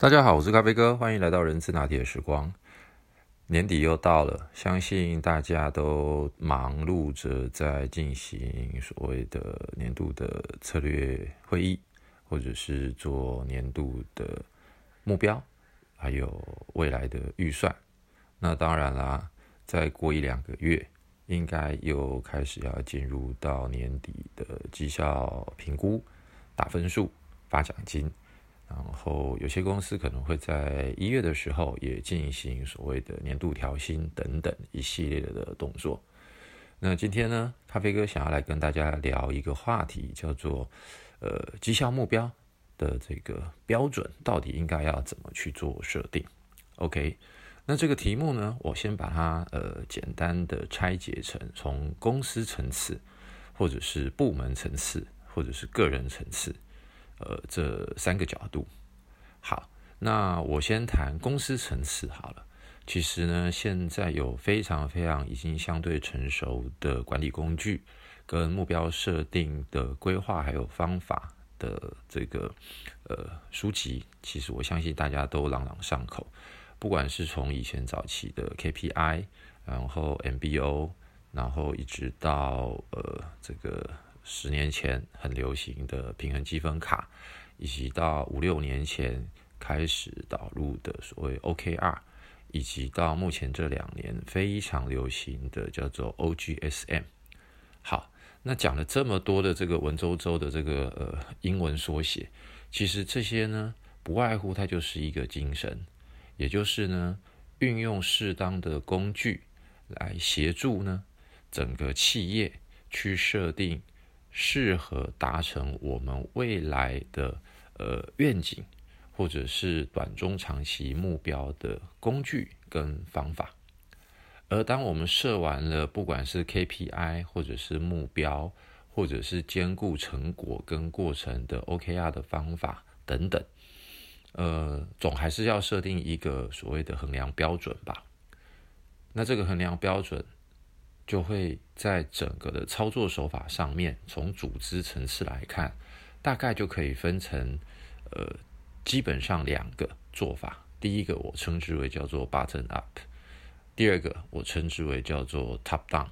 大家好，我是咖啡哥，欢迎来到人资拿铁的时光。年底又到了，相信大家都忙碌着在进行所谓的年度的策略会议，或者是做年度的目标，还有未来的预算。那当然啦，再过一两个月，应该又开始要进入到年底的绩效评估、打分数、发奖金。然后有些公司可能会在一月的时候也进行所谓的年度调薪等等一系列的动作。那今天呢，咖啡哥想要来跟大家聊一个话题，叫做呃绩效目标的这个标准到底应该要怎么去做设定？OK，那这个题目呢，我先把它呃简单的拆解成从公司层次，或者是部门层次，或者是个人层次。呃，这三个角度，好，那我先谈公司层次好了。其实呢，现在有非常非常已经相对成熟的管理工具，跟目标设定的规划还有方法的这个呃书籍，其实我相信大家都朗朗上口。不管是从以前早期的 KPI，然后 MBO，然后一直到呃这个。十年前很流行的平衡积分卡，以及到五六年前开始导入的所谓 OKR，以及到目前这两年非常流行的叫做 OGSM。好，那讲了这么多的这个文绉绉的这个呃英文缩写，其实这些呢不外乎它就是一个精神，也就是呢运用适当的工具来协助呢整个企业去设定。适合达成我们未来的呃愿景，或者是短中长期目标的工具跟方法。而当我们设完了，不管是 KPI 或者是目标，或者是兼顾成果跟过程的 OKR 的方法等等，呃，总还是要设定一个所谓的衡量标准吧。那这个衡量标准。就会在整个的操作手法上面，从组织层次来看，大概就可以分成，呃，基本上两个做法。第一个我称之为叫做 button up，第二个我称之为叫做 top down。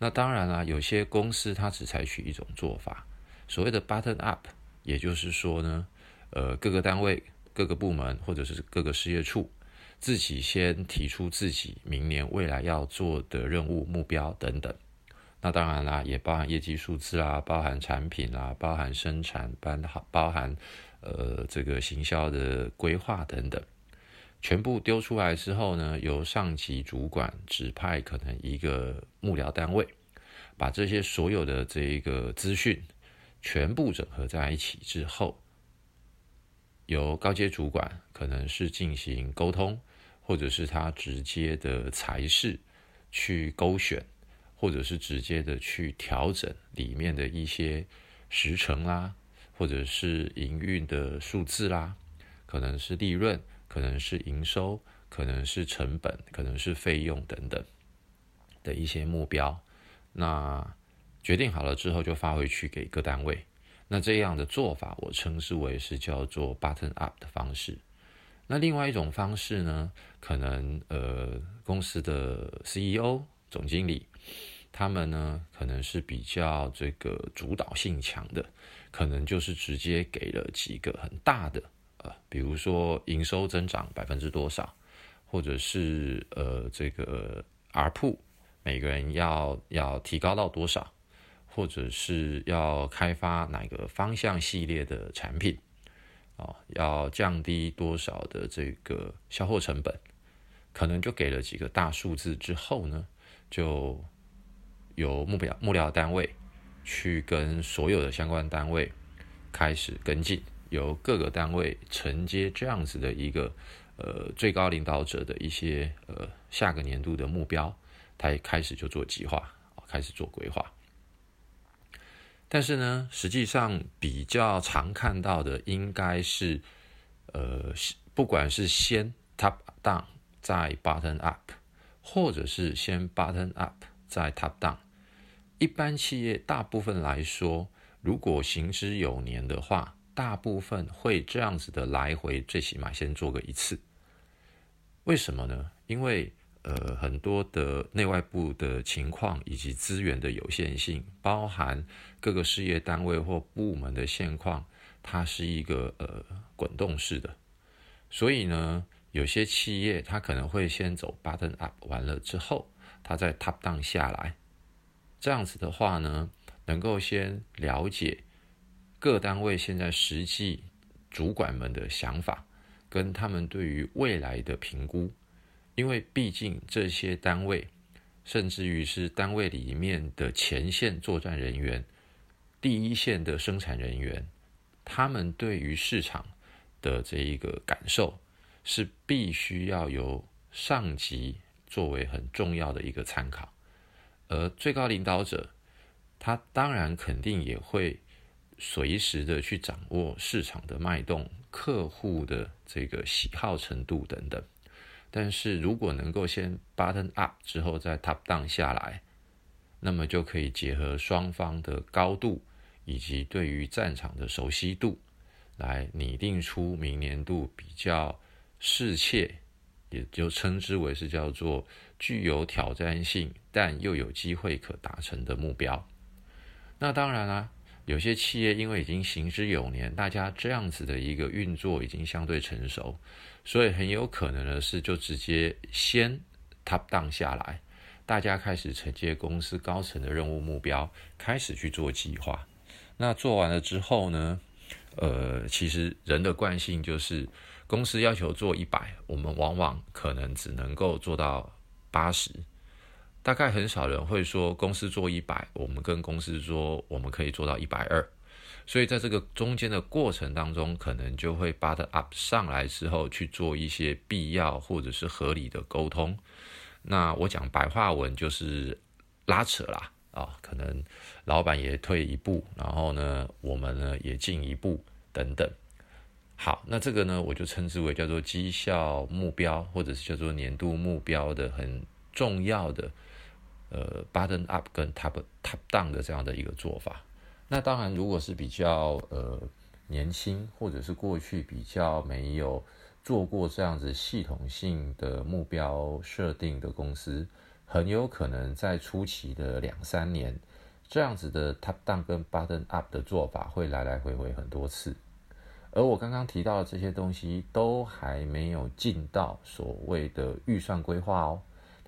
那当然啦，有些公司它只采取一种做法，所谓的 button up，也就是说呢，呃，各个单位、各个部门或者是各个事业处。自己先提出自己明年未来要做的任务目标等等，那当然啦，也包含业绩数字啦，包含产品啦，包含生产，包含包含呃这个行销的规划等等，全部丢出来之后呢，由上级主管指派可能一个幕僚单位，把这些所有的这一个资讯全部整合在一起之后，由高阶主管可能是进行沟通。或者是他直接的才是去勾选，或者是直接的去调整里面的一些时程啦，或者是营运的数字啦，可能是利润，可能是营收，可能是成本，可能是费用等等的一些目标。那决定好了之后，就发回去给各单位。那这样的做法，我称之为是叫做 button up 的方式。那另外一种方式呢，可能呃公司的 CEO 总经理，他们呢可能是比较这个主导性强的，可能就是直接给了几个很大的呃，比如说营收增长百分之多少，或者是呃这个 R 铺每个人要要提高到多少，或者是要开发哪个方向系列的产品。哦，要降低多少的这个销货成本，可能就给了几个大数字之后呢，就由目标幕僚单位去跟所有的相关单位开始跟进，由各个单位承接这样子的一个呃最高领导者的一些呃下个年度的目标，他开始就做计划，开始做规划。但是呢，实际上比较常看到的应该是，呃，不管是先 top down 再 button up，或者是先 button up 再 top down。一般企业大部分来说，如果行之有年的话，大部分会这样子的来回，最起码先做个一次。为什么呢？因为呃，很多的内外部的情况以及资源的有限性，包含各个事业单位或部门的现况，它是一个呃滚动式的。所以呢，有些企业它可能会先走 button up，完了之后，它再 top down 下来。这样子的话呢，能够先了解各单位现在实际主管们的想法，跟他们对于未来的评估。因为毕竟这些单位，甚至于是单位里面的前线作战人员、第一线的生产人员，他们对于市场的这一个感受，是必须要由上级作为很重要的一个参考，而最高领导者，他当然肯定也会随时的去掌握市场的脉动、客户的这个喜好程度等等。但是如果能够先 button up 之后再 top down 下来，那么就可以结合双方的高度以及对于战场的熟悉度，来拟定出明年度比较适切，也就称之为是叫做具有挑战性但又有机会可达成的目标。那当然啦。有些企业因为已经行之有年，大家这样子的一个运作已经相对成熟，所以很有可能的是就直接先 top down 下来，大家开始承接公司高层的任务目标，开始去做计划。那做完了之后呢，呃，其实人的惯性就是公司要求做一百，我们往往可能只能够做到八十。大概很少人会说公司做一百，我们跟公司说我们可以做到一百二，所以在这个中间的过程当中，可能就会 but up 上来之后去做一些必要或者是合理的沟通。那我讲白话文就是拉扯啦啊，可能老板也退一步，然后呢，我们呢也进一步等等。好，那这个呢，我就称之为叫做绩效目标，或者是叫做年度目标的很重要的。呃，button up 跟 top top down 的这样的一个做法。那当然，如果是比较呃年轻，或者是过去比较没有做过这样子系统性的目标设定的公司，很有可能在初期的两三年，这样子的 top down 跟 button up 的做法会来来回回很多次。而我刚刚提到的这些东西，都还没有进到所谓的预算规划哦。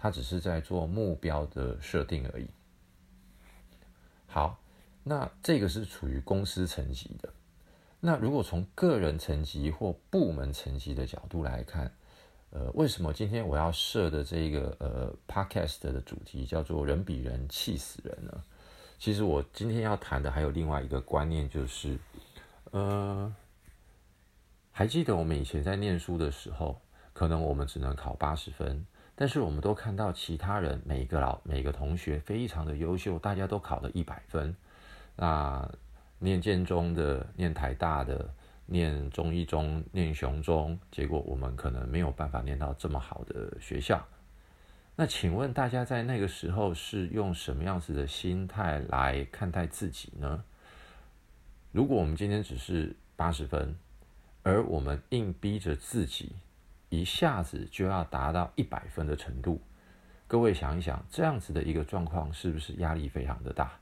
他只是在做目标的设定而已。好，那这个是处于公司层级的。那如果从个人层级或部门层级的角度来看，呃，为什么今天我要设的这个呃 podcast 的主题叫做“人比人气死人”呢？其实我今天要谈的还有另外一个观念，就是，呃，还记得我们以前在念书的时候，可能我们只能考八十分。但是我们都看到其他人每个老每个同学非常的优秀，大家都考了一百分。那念建中的、念台大的、念中一中、念雄中，结果我们可能没有办法念到这么好的学校。那请问大家在那个时候是用什么样子的心态来看待自己呢？如果我们今天只是八十分，而我们硬逼着自己。一下子就要达到一百分的程度，各位想一想，这样子的一个状况是不是压力非常的大？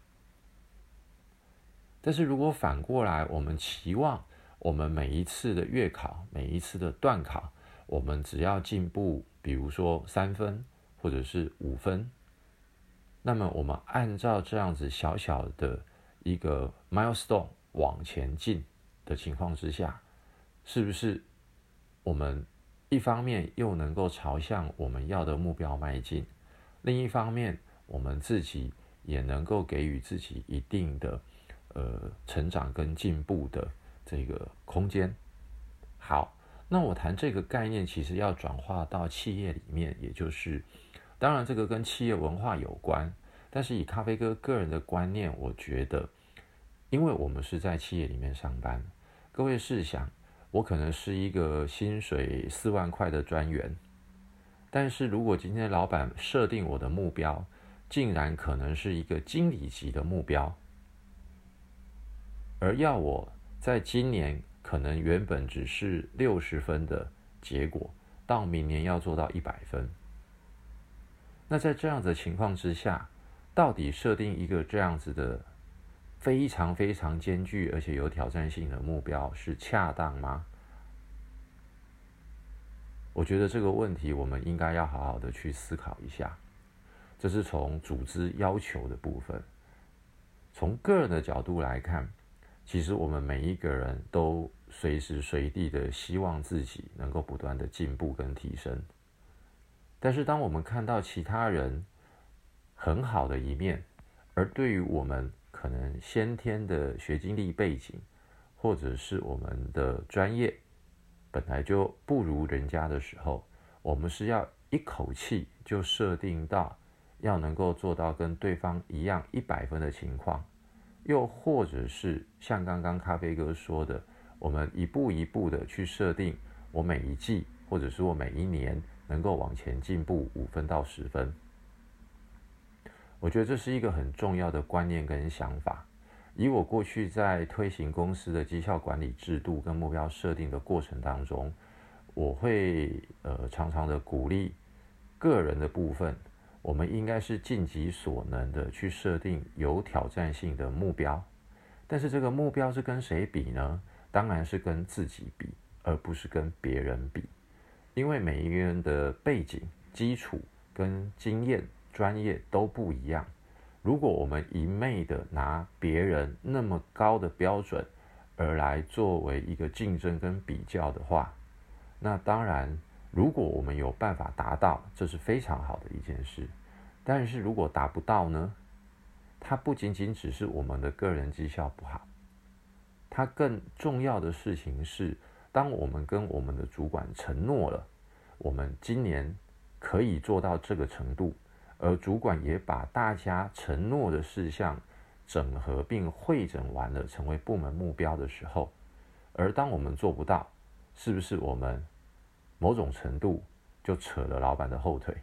但是如果反过来，我们期望我们每一次的月考、每一次的段考，我们只要进步，比如说三分或者是五分，那么我们按照这样子小小的一个 milestone 往前进的情况之下，是不是我们？一方面又能够朝向我们要的目标迈进，另一方面我们自己也能够给予自己一定的呃成长跟进步的这个空间。好，那我谈这个概念，其实要转化到企业里面，也就是当然这个跟企业文化有关，但是以咖啡哥个人的观念，我觉得，因为我们是在企业里面上班，各位试想。我可能是一个薪水四万块的专员，但是如果今天老板设定我的目标，竟然可能是一个经理级的目标，而要我在今年可能原本只是六十分的结果，到明年要做到一百分。那在这样的情况之下，到底设定一个这样子的非常非常艰巨而且有挑战性的目标是恰当吗？我觉得这个问题我们应该要好好的去思考一下。这是从组织要求的部分，从个人的角度来看，其实我们每一个人都随时随地的希望自己能够不断的进步跟提升。但是，当我们看到其他人很好的一面，而对于我们可能先天的学经历背景，或者是我们的专业本来就不如人家的时候，我们是要一口气就设定到要能够做到跟对方一样一百分的情况，又或者是像刚刚咖啡哥说的，我们一步一步的去设定，我每一季或者是我每一年。能够往前进步五分到十分，我觉得这是一个很重要的观念跟想法。以我过去在推行公司的绩效管理制度跟目标设定的过程当中，我会呃常常的鼓励个人的部分，我们应该是尽己所能的去设定有挑战性的目标。但是这个目标是跟谁比呢？当然是跟自己比，而不是跟别人比。因为每一个人的背景、基础跟经验、专业都不一样。如果我们一昧的拿别人那么高的标准而来作为一个竞争跟比较的话，那当然，如果我们有办法达到，这是非常好的一件事。但是如果达不到呢？它不仅仅只是我们的个人绩效不好，它更重要的事情是。当我们跟我们的主管承诺了，我们今年可以做到这个程度，而主管也把大家承诺的事项整合并汇整完了，成为部门目标的时候，而当我们做不到，是不是我们某种程度就扯了老板的后腿，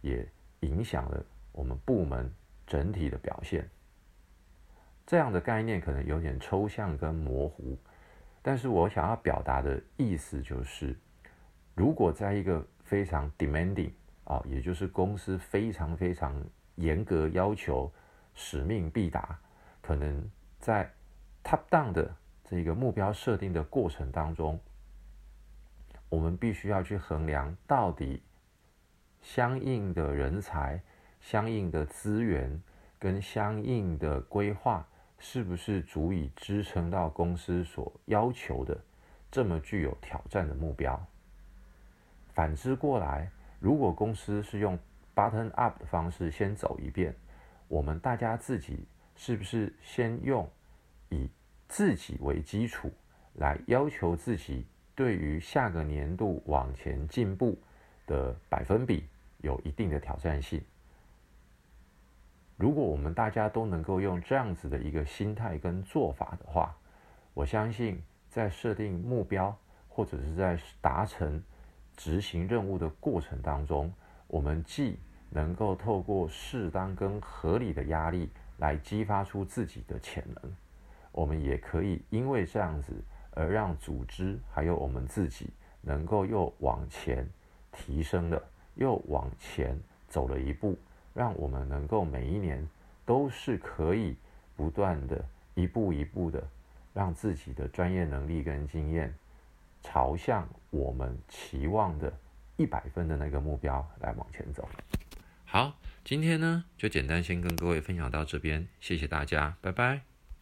也影响了我们部门整体的表现？这样的概念可能有点抽象跟模糊。但是我想要表达的意思就是，如果在一个非常 demanding 啊，也就是公司非常非常严格要求、使命必达，可能在 top down 的这个目标设定的过程当中，我们必须要去衡量到底相应的人才、相应的资源跟相应的规划。是不是足以支撑到公司所要求的这么具有挑战的目标？反之过来，如果公司是用 button up 的方式先走一遍，我们大家自己是不是先用以自己为基础来要求自己，对于下个年度往前进步的百分比有一定的挑战性？如果我们大家都能够用这样子的一个心态跟做法的话，我相信在设定目标或者是在达成执行任务的过程当中，我们既能够透过适当跟合理的压力来激发出自己的潜能，我们也可以因为这样子而让组织还有我们自己能够又往前提升了，又往前走了一步。让我们能够每一年都是可以不断的一步一步的，让自己的专业能力跟经验朝向我们期望的一百分的那个目标来往前走。好，今天呢就简单先跟各位分享到这边，谢谢大家，拜拜。